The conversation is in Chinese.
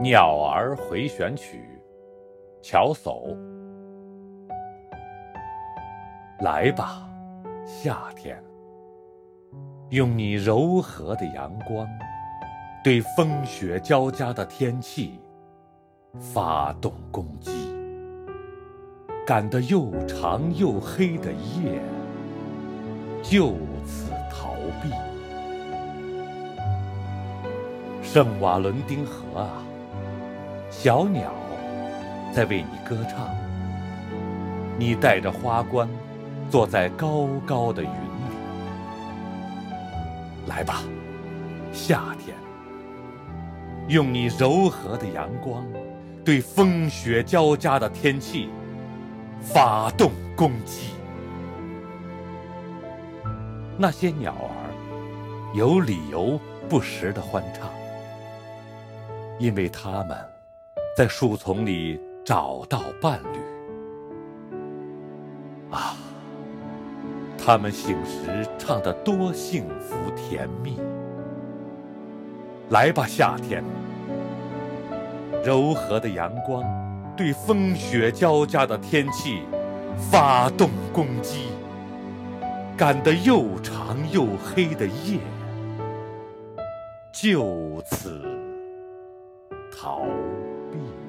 《鸟儿回旋曲》乔叟。来吧，夏天，用你柔和的阳光，对风雪交加的天气发动攻击。赶得又长又黑的夜，就此逃避。圣瓦伦丁河啊！小鸟在为你歌唱，你带着花冠，坐在高高的云里。来吧，夏天，用你柔和的阳光，对风雪交加的天气发动攻击。那些鸟儿有理由不时的欢唱，因为它们。在树丛里找到伴侣啊！他们醒时唱得多幸福甜蜜。来吧，夏天，柔和的阳光对风雪交加的天气发动攻击，赶得又长又黑的夜就此逃。避。